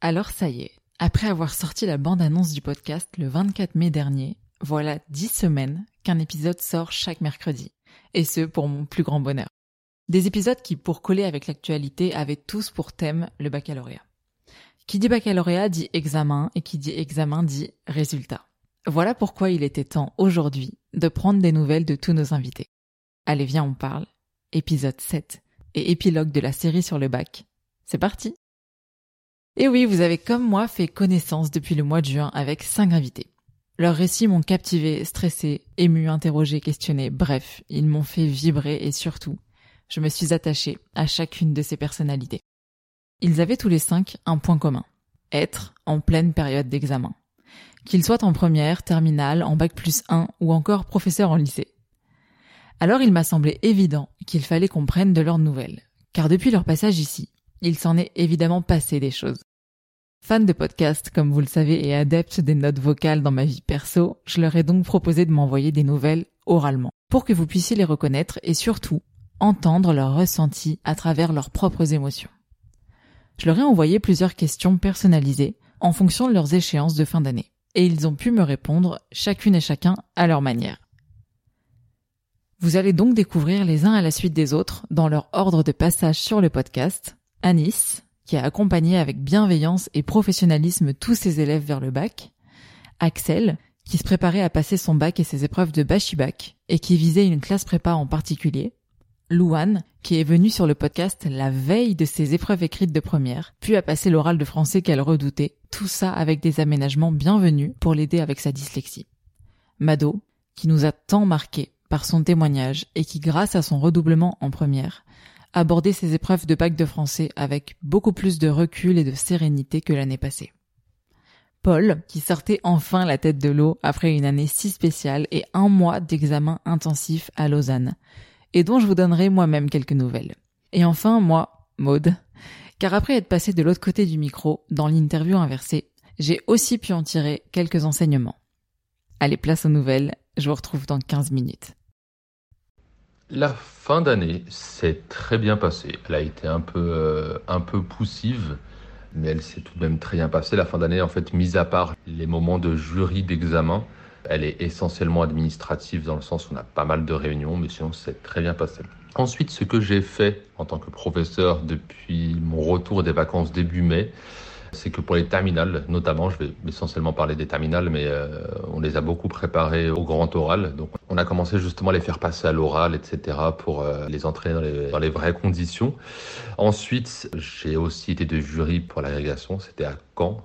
Alors ça y est, après avoir sorti la bande-annonce du podcast le 24 mai dernier, voilà 10 semaines qu'un épisode sort chaque mercredi. Et ce, pour mon plus grand bonheur. Des épisodes qui, pour coller avec l'actualité, avaient tous pour thème le baccalauréat. Qui dit baccalauréat dit examen, et qui dit examen dit résultat. Voilà pourquoi il était temps aujourd'hui de prendre des nouvelles de tous nos invités. Allez, viens, on parle. Épisode 7 et épilogue de la série sur le bac. C'est parti Et oui, vous avez comme moi fait connaissance depuis le mois de juin avec cinq invités. Leurs récits m'ont captivé, stressé, ému, interrogé, questionné, bref, ils m'ont fait vibrer et surtout, je me suis attachée à chacune de ces personnalités. Ils avaient tous les cinq un point commun. Être en pleine période d'examen. Qu'ils soient en première, terminale, en bac plus 1 ou encore professeur en lycée. Alors il m'a semblé évident qu'il fallait qu'on prenne de leurs nouvelles. Car depuis leur passage ici, il s'en est évidemment passé des choses. Fan de podcast, comme vous le savez, et adepte des notes vocales dans ma vie perso, je leur ai donc proposé de m'envoyer des nouvelles oralement, pour que vous puissiez les reconnaître et surtout entendre leurs ressentis à travers leurs propres émotions. Je leur ai envoyé plusieurs questions personnalisées en fonction de leurs échéances de fin d'année, et ils ont pu me répondre chacune et chacun à leur manière. Vous allez donc découvrir les uns à la suite des autres dans leur ordre de passage sur le podcast. Anis, qui a accompagné avec bienveillance et professionnalisme tous ses élèves vers le bac. Axel, qui se préparait à passer son bac et ses épreuves de bachibac et qui visait une classe prépa en particulier. Louane, qui est venue sur le podcast la veille de ses épreuves écrites de première, puis a passé l'oral de français qu'elle redoutait, tout ça avec des aménagements bienvenus pour l'aider avec sa dyslexie. Mado, qui nous a tant marqué par son témoignage et qui, grâce à son redoublement en première, abordait ses épreuves de bac de français avec beaucoup plus de recul et de sérénité que l'année passée. Paul, qui sortait enfin la tête de l'eau après une année si spéciale et un mois d'examen intensif à Lausanne, et dont je vous donnerai moi-même quelques nouvelles. Et enfin, moi, Maude, car après être passé de l'autre côté du micro, dans l'interview inversée, j'ai aussi pu en tirer quelques enseignements. Allez, place aux nouvelles, je vous retrouve dans 15 minutes. La fin d'année s'est très bien passée. Elle a été un peu, euh, un peu poussive, mais elle s'est tout de même très bien passée. La fin d'année, en fait, mis à part les moments de jury d'examen, elle est essentiellement administrative dans le sens où on a pas mal de réunions, mais sinon c'est très bien passé. Ensuite, ce que j'ai fait en tant que professeur depuis mon retour des vacances début mai, c'est que pour les terminales, notamment, je vais essentiellement parler des terminales, mais euh, on les a beaucoup préparées au grand oral. Donc, on a commencé justement à les faire passer à l'oral, etc., pour euh, les entraîner dans les, vraies conditions. Ensuite, j'ai aussi été de jury pour l'agrégation. C'était à Caen.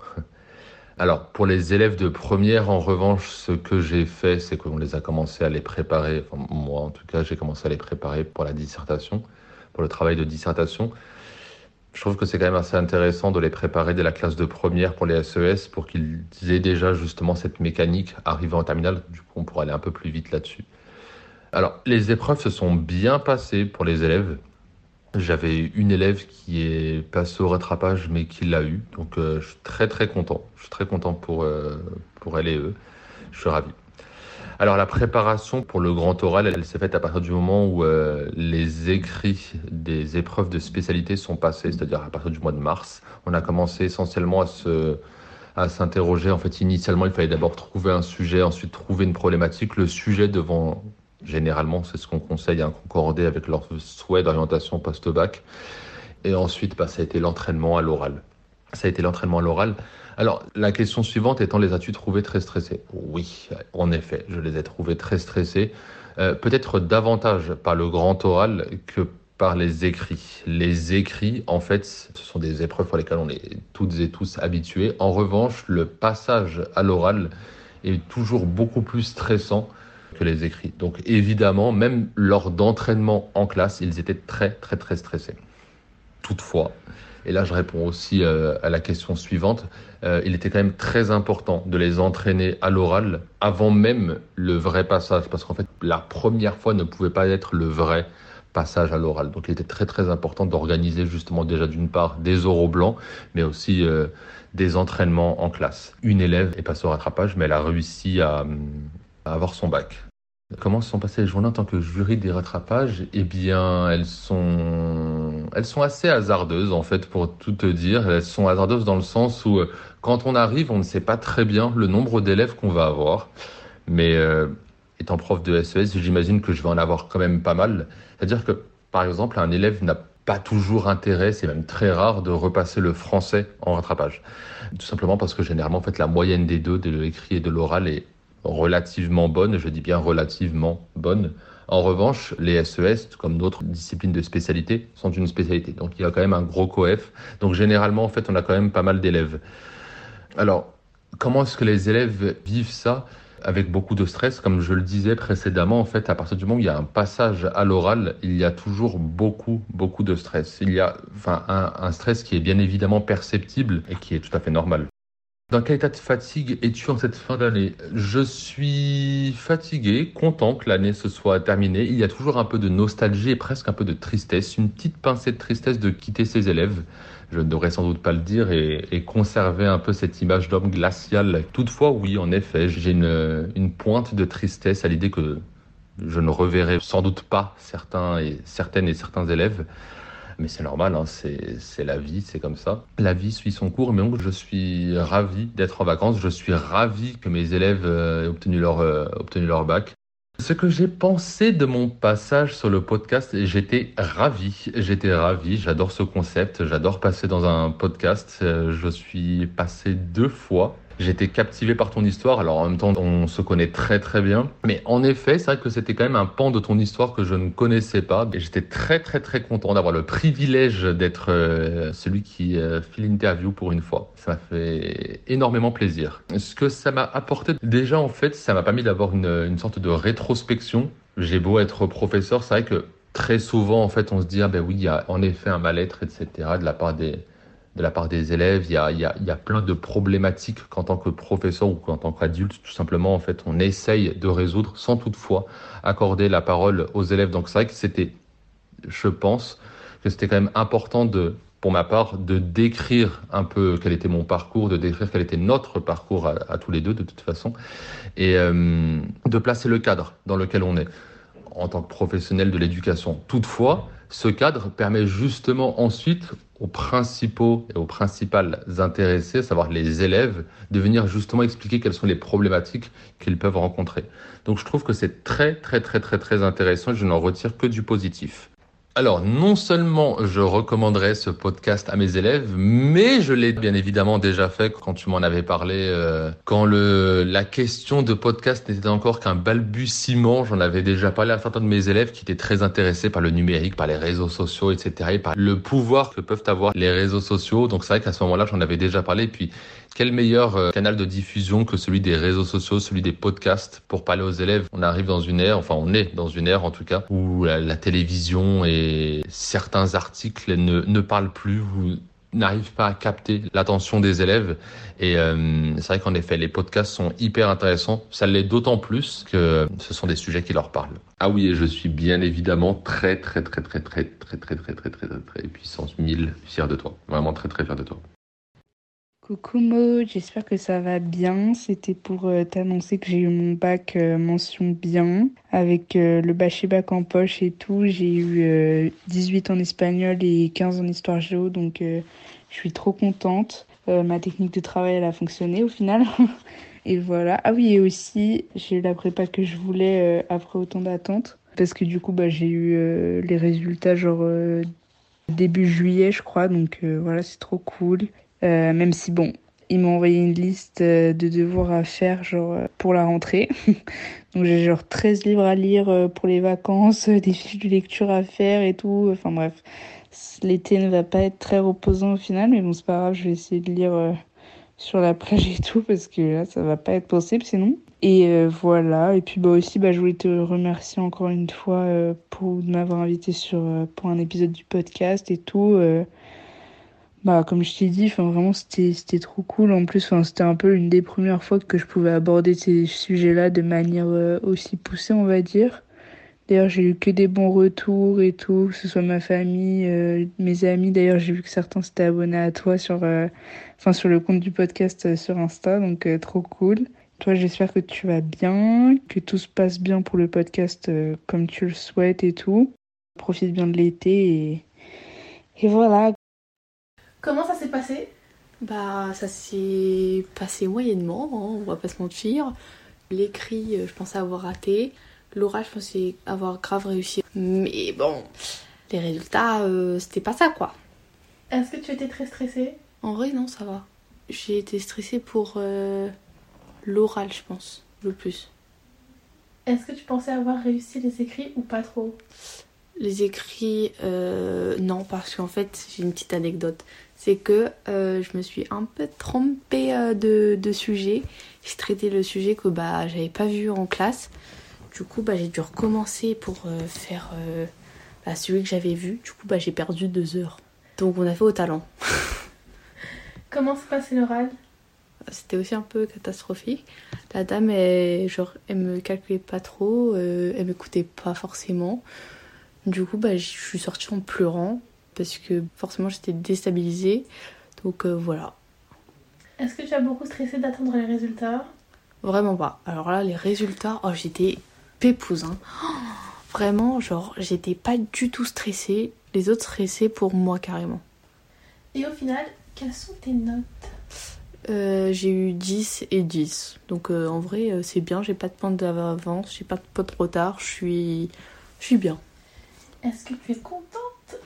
Alors, pour les élèves de première, en revanche, ce que j'ai fait, c'est qu'on les a commencé à les préparer. Moi, en tout cas, j'ai commencé à les préparer pour la dissertation, pour le travail de dissertation je trouve que c'est quand même assez intéressant de les préparer dès la classe de première pour les SES pour qu'ils aient déjà justement cette mécanique arrivant en terminale. Du coup, on pourra aller un peu plus vite là-dessus. Alors, les épreuves se sont bien passées pour les élèves. J'avais une élève qui est passée au rattrapage, mais qui l'a eu. Donc, euh, je suis très très content. Je suis très content pour, euh, pour elle et eux. Je suis ravi. Alors la préparation pour le grand oral, elle, s'est faite à partir du moment où euh, les écrits des épreuves de spécialité sont passés, c'est-à-dire à partir du mois de mars. On a commencé essentiellement à se à s'interroger. En fait, initialement, il fallait d'abord trouver un sujet, ensuite trouver une problématique. Le sujet devant, généralement, c'est ce qu'on conseille, à concorder avec leur souhait d'orientation post-bac. Et ensuite, bah, ça a été l'entraînement à l'oral. Ça a été l'entraînement à l'oral. Alors, la question suivante étant, les as-tu trouvés très stressés? Oui, en effet, je les ai trouvés très stressés. Euh, peut-être davantage par le grand oral que par les écrits. Les écrits, en fait, ce sont des épreuves pour lesquelles on est toutes et tous habitués. En revanche, le passage à l'oral est toujours beaucoup plus stressant que les écrits. Donc évidemment, même lors d'entraînement en classe, ils étaient très très très stressés. Toutefois, et là je réponds aussi euh, à la question suivante, euh, il était quand même très important de les entraîner à l'oral avant même le vrai passage, parce qu'en fait la première fois ne pouvait pas être le vrai passage à l'oral. Donc il était très très important d'organiser justement déjà d'une part des oraux blancs, mais aussi euh, des entraînements en classe. Une élève est passée au rattrapage, mais elle a réussi à, à avoir son bac. Comment se sont passées les journées en tant que jury des rattrapages? Eh bien, elles sont, elles sont assez hasardeuses en fait, pour tout te dire. Elles sont hasardeuses dans le sens où, euh, quand on arrive, on ne sait pas très bien le nombre d'élèves qu'on va avoir. Mais euh, étant prof de SES, j'imagine que je vais en avoir quand même pas mal. C'est-à-dire que, par exemple, un élève n'a pas toujours intérêt, c'est même très rare de repasser le français en rattrapage. Tout simplement parce que généralement, en fait, la moyenne des deux, de l'écrit et de l'oral, est relativement bonne, je dis bien relativement bonne. En revanche, les SES, comme d'autres disciplines de spécialité, sont une spécialité. Donc il y a quand même un gros coef. Donc généralement, en fait, on a quand même pas mal d'élèves. Alors, comment est-ce que les élèves vivent ça? Avec beaucoup de stress, comme je le disais précédemment, en fait, à partir du moment où il y a un passage à l'oral, il y a toujours beaucoup, beaucoup de stress. Il y a enfin, un, un stress qui est bien évidemment perceptible et qui est tout à fait normal. Dans quel état de fatigue es-tu en cette fin d'année? Je suis fatigué, content que l'année se soit terminée. Il y a toujours un peu de nostalgie et presque un peu de tristesse, une petite pincée de tristesse de quitter ses élèves. Je ne devrais sans doute pas le dire et, conserver un peu cette image d'homme glacial. Toutefois, oui, en effet, j'ai une, une pointe de tristesse à l'idée que je ne reverrai sans doute pas certains et certaines et certains élèves mais c'est normal, hein, c'est la vie, c'est comme ça. La vie suit son cours, mais donc je suis ravi d'être en vacances, je suis ravi que mes élèves euh, aient obtenu leur, euh, obtenu leur bac. Ce que j'ai pensé de mon passage sur le podcast, j'étais ravi, j'étais ravi, j'adore ce concept, j'adore passer dans un podcast, euh, je suis passé deux fois J'étais captivé par ton histoire. Alors en même temps, on se connaît très très bien. Mais en effet, c'est vrai que c'était quand même un pan de ton histoire que je ne connaissais pas. Et j'étais très très très content d'avoir le privilège d'être euh, celui qui euh, fait l'interview pour une fois. Ça m'a fait énormément plaisir. Ce que ça m'a apporté, déjà en fait, ça m'a permis d'avoir une, une sorte de rétrospection. J'ai beau être professeur, c'est vrai que très souvent en fait on se dit ah ben oui il y a en effet un mal-être etc de la part des de la part des élèves. Il y a, il y a, il y a plein de problématiques qu'en tant que professeur ou qu'en tant qu'adulte, tout simplement, en fait, on essaye de résoudre sans toutefois accorder la parole aux élèves. Donc c'est vrai que c'était, je pense, que c'était quand même important de, pour ma part, de décrire un peu quel était mon parcours, de décrire quel était notre parcours à, tous les deux, de toute façon, et euh, de placer le cadre dans lequel on est en tant que professionnel de l'éducation. Toutefois, ce cadre permet justement ensuite aux principaux et aux principales intéressés, à savoir les élèves, de venir justement expliquer quelles sont les problématiques qu'ils peuvent rencontrer. Donc je trouve que c'est très très très très très intéressant et je n'en retire que du positif. Alors, non seulement je recommanderais ce podcast à mes élèves, mais je l'ai bien évidemment déjà fait quand tu m'en avais parlé, euh, quand le, la question de podcast n'était encore qu'un balbutiement. J'en avais déjà parlé à certains de mes élèves qui étaient très intéressés par le numérique, par les réseaux sociaux, etc., et par le pouvoir que peuvent avoir les réseaux sociaux. Donc c'est vrai qu'à ce moment-là, j'en avais déjà parlé. Puis quel meilleur euh, canal de diffusion que celui des réseaux sociaux, celui des podcasts pour parler aux élèves On arrive dans une ère, enfin on est dans une ère en tout cas, où la, télévision et certains articles ne, parlent plus ou n'arrivent pas à capter l'attention des élèves. Et euh, c'est vrai qu'en effet, les podcasts sont hyper intéressants. Ça l'est d'autant plus que ce sont des sujets qui leur parlent. Ah oui, et je suis bien évidemment très très très très très très très très très très très très puissance 1000 fier de toi. Vraiment très très fier de toi. Coucou Mo, j'espère que ça va bien. C'était pour euh, t'annoncer que j'ai eu mon bac euh, mention bien. Avec euh, le bachet bac en poche et tout, j'ai eu 18 en espagnol et 15 en histoire géo, donc je suis trop contente. ma technique de travail, elle a fonctionné au final. et voilà. Ah oui, et aussi, j'ai eu la prépa que je voulais après autant d'attentes. Parce que du coup, bah, j'ai eu les résultats genre début juillet, je crois. Donc voilà, c'est trop cool. Euh, même si, bon, ils m'ont envoyé une liste euh, de devoirs à faire genre euh, pour la rentrée. Donc j'ai genre 13 livres à lire pour les vacances, des fiches de lecture à faire et tout. Enfin bref, l'été ne va pas être très reposant au final, mais bon c'est pas grave, je vais essayer de lire sur la plage et tout parce que là ça va pas être possible sinon. Et voilà, et puis bah aussi bah, je voulais te remercier encore une fois pour m'avoir invité sur pour un épisode du podcast et tout. Bah, comme je t'ai dit, enfin, vraiment, c'était, c'était trop cool. En plus, enfin, c'était un peu une des premières fois que je pouvais aborder ces sujets-là de manière euh, aussi poussée, on va dire. D'ailleurs, j'ai eu que des bons retours et tout, que ce soit ma famille, euh, mes amis. D'ailleurs, j'ai vu que certains s'étaient abonnés à toi sur, euh, sur le compte du podcast sur Insta, donc trop cool. Toi, j'espère que tu vas bien, que tout se passe bien pour le podcast euh, comme tu le souhaites et tout. Profite bien de l'été et, et voilà. Comment ça s'est passé? Bah, ça s'est passé moyennement, hein, on va pas se mentir. L'écrit, euh, je pensais avoir raté. L'oral, je pensais avoir grave réussi. Mais bon, les résultats, euh, c'était pas ça quoi. Est-ce que tu étais très stressée? En vrai, non, ça va. J'ai été stressée pour euh, l'oral, je pense, le plus. Est-ce que tu pensais avoir réussi les écrits ou pas trop? Les écrits, euh, non, parce qu'en fait, j'ai une petite anecdote. C'est que euh, je me suis un peu trompée euh, de, de sujet. J'ai traité le sujet que bah, j'avais pas vu en classe. Du coup, bah, j'ai dû recommencer pour euh, faire bah, celui que j'avais vu. Du coup, bah, j'ai perdu deux heures. Donc, on a fait au talent. Comment s'est passé l'oral? C'était aussi un peu catastrophique. La dame, elle, genre, elle me calculait pas trop, elle m'écoutait pas forcément. Du coup, bah, je suis sortie en pleurant parce que forcément j'étais déstabilisée. Donc euh, voilà, Est-ce que tu as beaucoup stressé d'attendre les résultats? Vraiment pas. Alors là, les résultats, oh, j'étais pépouse. hein. Oh, vraiment, genre, j'étais pas du tout stressée. Les autres stressés pour moi carrément. Et au final, quelles sont tes notes? Euh, j'ai eu 10 et 10. Donc euh, en vrai, c'est bien, j'ai pas de points d'avance, j'ai pas de points de retard, je suis, je suis bien. Est-ce que tu es contente,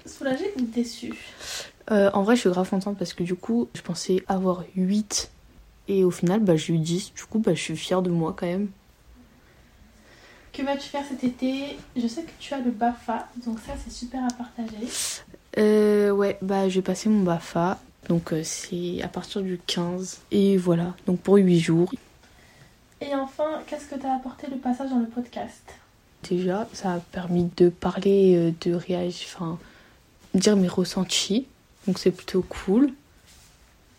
soulagée ou déçue Euh, en vrai, je suis grave contente parce que du coup, je pensais avoir 8 et au final, bah, j'ai eu 10. Du coup, bah, je suis fière de moi quand même. Que vas-tu faire cet été? Je sais que tu as le BAFA, donc ça c'est super à partager. Euh, ouais, bah, j'ai passé mon BAFA. Donc, euh, c'est à partir du 15. Et voilà, donc pour 8 jours. Et enfin, qu'est-ce que t'as apporté le passage dans le podcast? Déjà, ça a permis de parler, de réagir, enfin, dire mes ressentis. Donc, c'est plutôt cool.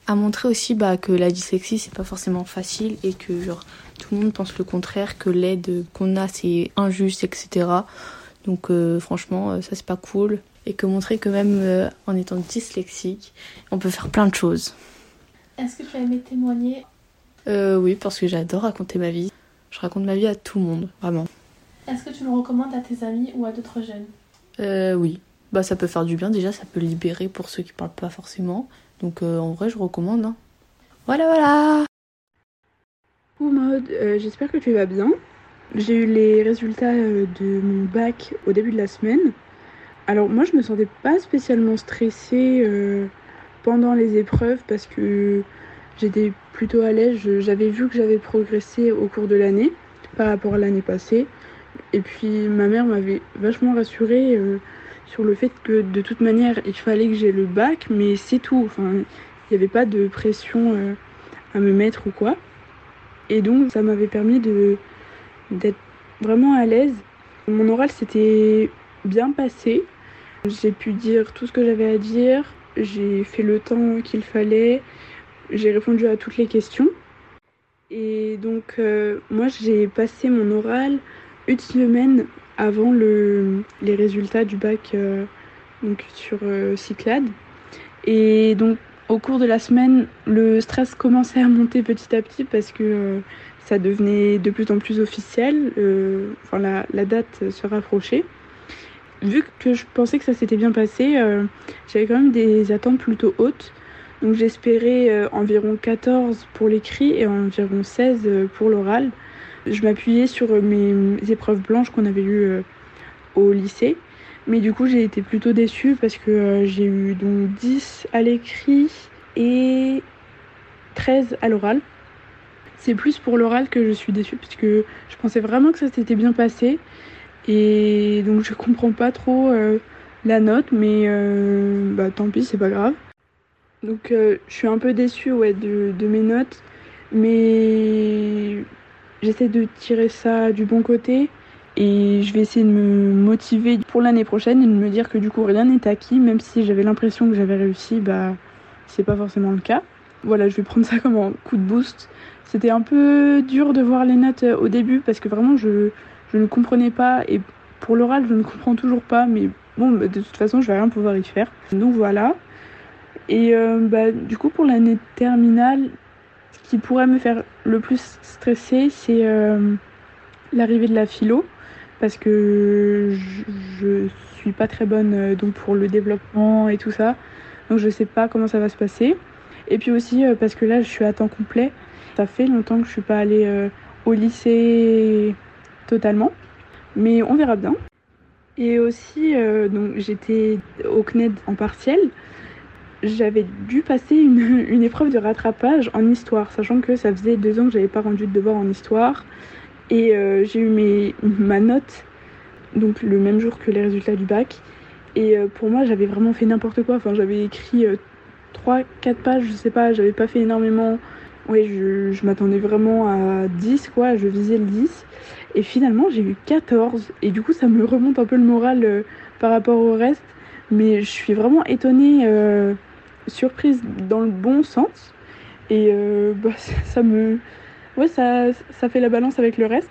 À montrer aussi bah, que la dyslexie, c'est pas forcément facile et que genre, tout le monde pense le contraire, que l'aide qu'on a, c'est injuste, etc. Donc, euh, franchement, euh, ça, c'est pas cool. Et que montrer que même euh, en étant dyslexique, on peut faire plein de choses. Est-ce que tu as aimé témoigner? Euh, oui, parce que j'adore raconter ma vie. Je raconte ma vie à tout le monde, vraiment. Est-ce que tu le recommandes à tes amis ou à d'autres jeunes? Euh, oui, bah ça peut faire du bien déjà, ça peut libérer pour ceux qui parlent pas forcément. Donc euh, en vrai, je recommande. hein. Voilà, voilà. Coucou Maud, euh, j'espère que tu vas bien. J'ai eu les résultats euh, de mon bac au début de la semaine. Alors moi je me sentais pas spécialement stressée pendant les épreuves parce que j'étais plutôt à l'aise. J'avais vu que j'avais progressé au cours de l'année par rapport à l'année passée. Et puis ma mère m'avait vachement rassurée sur le fait que de toute manière il fallait que j'ai le bac, mais c'est tout. Enfin, il n'y avait pas de pression euh, à me mettre ou quoi. Et donc ça m'avait permis de d'être vraiment à l'aise. Mon oral s'était bien passé. J'ai pu dire tout ce que j'avais à dire. J'ai fait le temps qu'il fallait. J'ai répondu à toutes les questions. Et donc euh, moi j'ai passé mon oral une semaine avant le, les résultats du bac euh, donc sur euh, Cyclade. Et donc au cours de la semaine, le stress commençait à monter petit à petit parce que euh, ça devenait de plus en plus officiel. enfin, la, date se rapprochait. Vu que je pensais que ça s'était bien passé, j'avais quand même des attentes plutôt hautes. Donc j'espérais environ 14 pour l'écrit et environ 16 euh, pour l'oral. Je m'appuyais sur euh, mes épreuves blanches qu'on avait eues euh, au lycée. Mais du coup, j'ai été plutôt déçue parce que euh, j'ai eu donc 10 à l'écrit et 13 à l'oral. C'est plus pour l'oral que je suis déçue parce que je pensais vraiment que ça s'était bien passé. Et donc, je comprends pas trop la note, mais bah tant pis, c'est pas grave. Donc, je suis un peu déçue ouais, de, de mes notes, mais j'essaie de tirer ça du bon côté. Et je vais essayer de me motiver pour l'année prochaine et de me dire que du coup rien n'est acquis, même si j'avais l'impression que j'avais réussi, bah c'est pas forcément le cas. Voilà, je vais prendre ça comme un coup de boost. C'était un peu dur de voir les notes euh, au début parce que vraiment je, je ne comprenais pas et pour l'oral je ne comprends toujours pas, mais bon, bah, de toute façon je vais rien pouvoir y faire. Donc voilà. Et euh, bah, du coup pour l'année terminale, Ce qui pourrait me faire le plus stresser, c'est euh, l'arrivée de la philo, parce que je, je suis pas très bonne euh, donc pour le développement et tout ça. Donc je sais pas comment ça va se passer. Et puis aussi euh, parce que là je suis à temps complet. Ça fait longtemps que je suis pas allée au lycée totalement. Mais on verra bien. Et aussi, donc j'étais au CNED en partiel. J'avais dû passer une, une, épreuve de rattrapage en histoire, sachant que ça faisait deux ans que j'avais pas rendu de devoir en histoire. Et euh, j'ai eu mes, ma note donc le même jour que les résultats du bac. Et euh, pour moi, j'avais vraiment fait n'importe quoi. Enfin, j'avais écrit euh, 3-4 pages, je sais pas, j'avais pas fait énormément. Ouais, je, je m'attendais vraiment à 10, quoi, je visais le 10. Et finalement, j'ai eu 14. Et du coup, ça me remonte un peu le moral euh, par rapport au reste. Mais je suis vraiment étonnée, surprise dans le bon sens. Et euh, bah, ça, me. Ouais, ça, ça fait la balance avec le reste.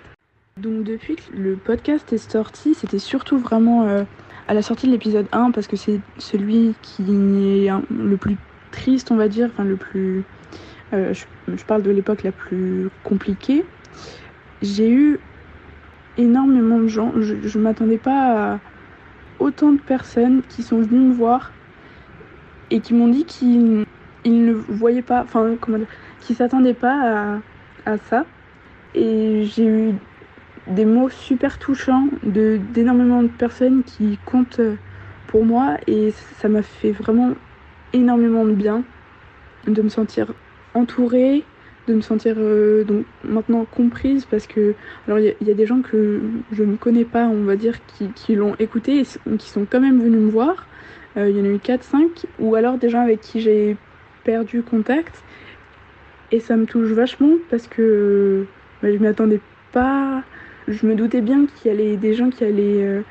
Donc depuis que le podcast est sorti, c'était surtout vraiment euh, à la sortie de l'épisode 1 parce que c'est celui qui est le plus triste, on va dire, enfin le plus... Euh, je, je, parle de l'époque la plus compliquée. J'ai eu énormément de gens, je ne m'attendais pas à autant de personnes qui sont venues me voir et qui m'ont dit qu'ils ne voyaient pas, enfin comment dire, qu'ils s'attendaient pas à, ça. Et j'ai eu des mots super touchants de d'énormément de personnes qui comptent pour moi et ça m'a fait vraiment énormément de bien de me sentir entourée, de me sentir euh, donc maintenant comprise parce que alors il y, y, a des gens que je ne connais pas, on va dire, qui, qui l'ont écouté et qui sont quand même venus me voir. Euh, il y en a eu 4-5 ou alors des gens avec qui j'ai perdu contact. Et ça me touche vachement parce que bah, je m'y attendais pas. Je me doutais bien qu'il y allait des gens qui allaient euh,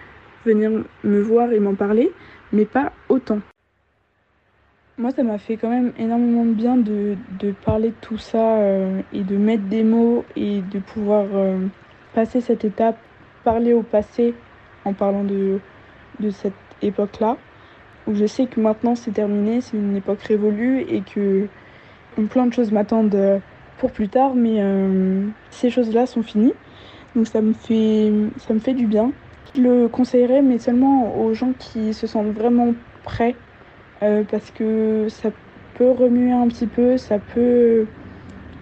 venir me voir et m'en parler, mais pas autant. Moi, ça m'a fait quand même énormément de bien de, de parler de tout ça euh, et de mettre des mots et de pouvoir passer cette étape, parler au passé en parlant de, de cette époque-là, où je sais que maintenant c'est terminé, c'est une époque révolue et que plein de choses m'attendent pour plus tard, mais ces choses-là sont finies. Donc ça me fait, ça me fait du bien. Je le conseillerais, mais seulement aux gens qui se sentent vraiment prêts, euh, parce que ça peut remuer un petit peu, ça peut...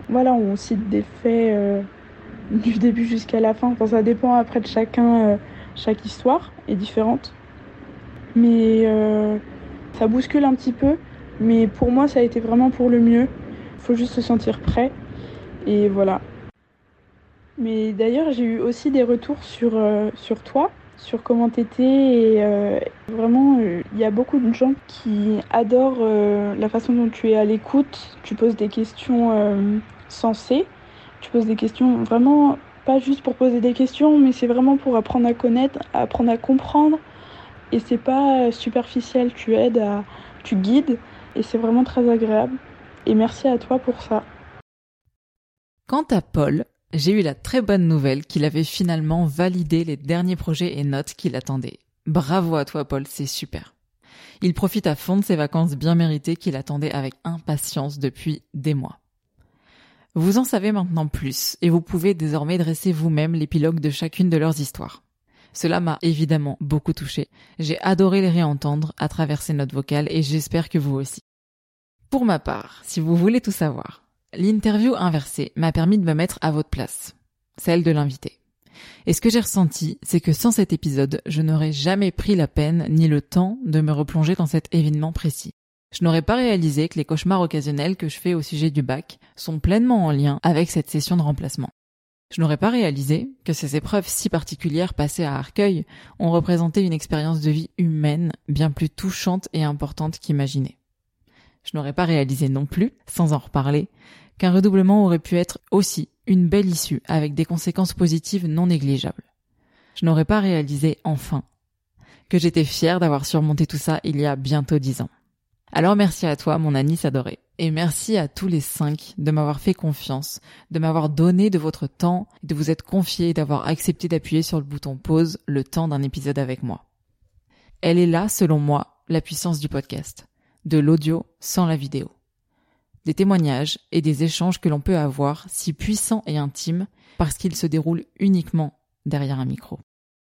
Voilà, on cite des faits euh, du début jusqu'à la fin. Ça dépend après de chacun, euh, chaque histoire est différente. Mais euh, ça bouscule un petit peu, mais pour moi, ça a été vraiment pour le mieux. Il faut juste se sentir prêt. Et voilà, mais d'ailleurs, j'ai eu aussi des retours sur, euh, toi, sur comment t'étais. Et euh, vraiment, il y a beaucoup de gens qui adorent la façon dont tu es à l'écoute. Tu poses des questions sensées. Tu poses des questions vraiment, pas juste pour poser des questions, mais c'est vraiment pour apprendre à connaître, apprendre à comprendre. Et c'est pas superficiel. Tu aides, tu guides. Et c'est vraiment très agréable. Et merci à toi pour ça. Quant à Paul, j'ai eu la très bonne nouvelle qu'il avait finalement validé les derniers projets et notes qu'il attendait. Bravo à toi Paul, c'est super. Il profite à fond de ses vacances bien méritées qu'il attendait avec impatience depuis des mois. Vous en savez maintenant plus et vous pouvez désormais dresser vous-même l'épilogue de chacune de leurs histoires. Cela m'a évidemment beaucoup touché. J'ai adoré les réentendre à travers ces notes vocales et j'espère que vous aussi. Pour ma part, si vous voulez tout savoir, L'interview inversée m'a permis de me mettre à votre place, celle de l'invité. Et ce que j'ai ressenti, c'est que sans cet épisode, je n'aurais jamais pris la peine ni le temps de me replonger dans cet événement précis. Je n'aurais pas réalisé que les cauchemars occasionnels que je fais au sujet du bac sont pleinement en lien avec cette session de remplacement. Je n'aurais pas réalisé que ces épreuves si particulières passées à Arcueil ont représenté une expérience de vie humaine bien plus touchante et importante qu'imaginée. Je n'aurais pas réalisé non plus, sans en reparler, qu'un redoublement aurait pu être aussi une belle issue avec des conséquences positives non négligeables. Je n'aurais pas réalisé enfin que j'étais fière d'avoir surmonté tout ça il y a bientôt dix ans. Alors merci à toi, mon Anis adoré. Et merci à tous les cinq de m'avoir fait confiance, de m'avoir donné de votre temps, de vous être confié et d'avoir accepté d'appuyer sur le bouton pause le temps d'un épisode avec moi. Elle est là, selon moi, la puissance du podcast. De l'audio sans la vidéo. des témoignages et des échanges que l'on peut avoir si puissants et intimes parce qu'ils se déroulent uniquement derrière un micro.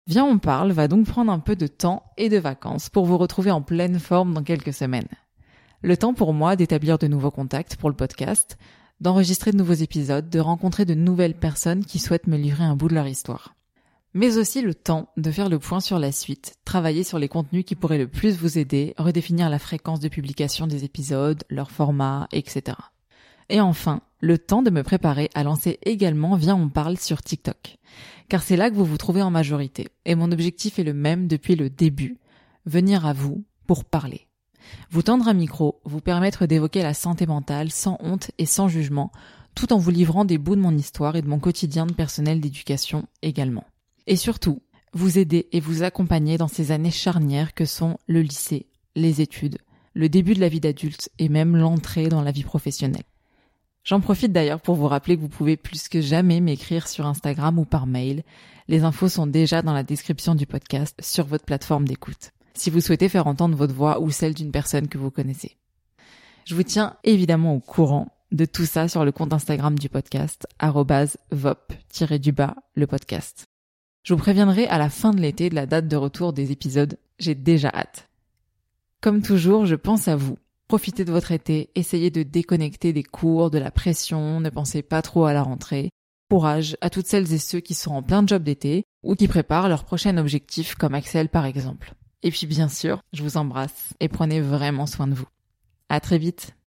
Viens on parle va donc prendre un peu de temps et de vacances pour vous retrouver en pleine forme dans quelques semaines. Le temps pour moi d'établir de nouveaux contacts pour le podcast, d'enregistrer de nouveaux épisodes, de rencontrer de nouvelles personnes qui souhaitent me livrer un bout de leur histoire. Mais aussi le temps de faire le point sur la suite, travailler sur les contenus qui pourraient le plus vous aider, redéfinir la fréquence de publication des épisodes, leur format, etc. Et enfin, le temps de me préparer à lancer également Viens on parle sur TikTok. Car c'est là que vous vous trouvez en majorité. Et mon objectif est le même depuis le début. Venir à vous pour parler. Vous tendre un micro, vous permettre d'évoquer la santé mentale sans honte et sans jugement, tout en vous livrant des bouts de mon histoire et de mon quotidien de personnel d'éducation également. Et surtout, vous aider et vous accompagner dans ces années charnières que sont le lycée, les études, le début de la vie d'adulte et même l'entrée dans la vie professionnelle. J'en profite d'ailleurs pour vous rappeler que vous pouvez plus que jamais m'écrire sur Instagram ou par mail. Les infos sont déjà dans la description du podcast sur votre plateforme d'écoute, si vous souhaitez faire entendre votre voix ou celle d'une personne que vous connaissez. Je vous tiens évidemment au courant de tout ça sur le compte Instagram du podcast, vop-du-bas le podcast. Je vous préviendrai à la fin de l'été de la date de retour des épisodes, j'ai déjà hâte. Comme toujours, je pense à vous Profitez de votre été, essayez de déconnecter des cours, de la pression, ne pensez pas trop à la rentrée. Courage à toutes celles et ceux qui sont en plein job d'été ou qui préparent leur prochain objectif comme Axel par exemple. Et puis bien sûr, je vous embrasse et prenez vraiment soin de vous. À très vite.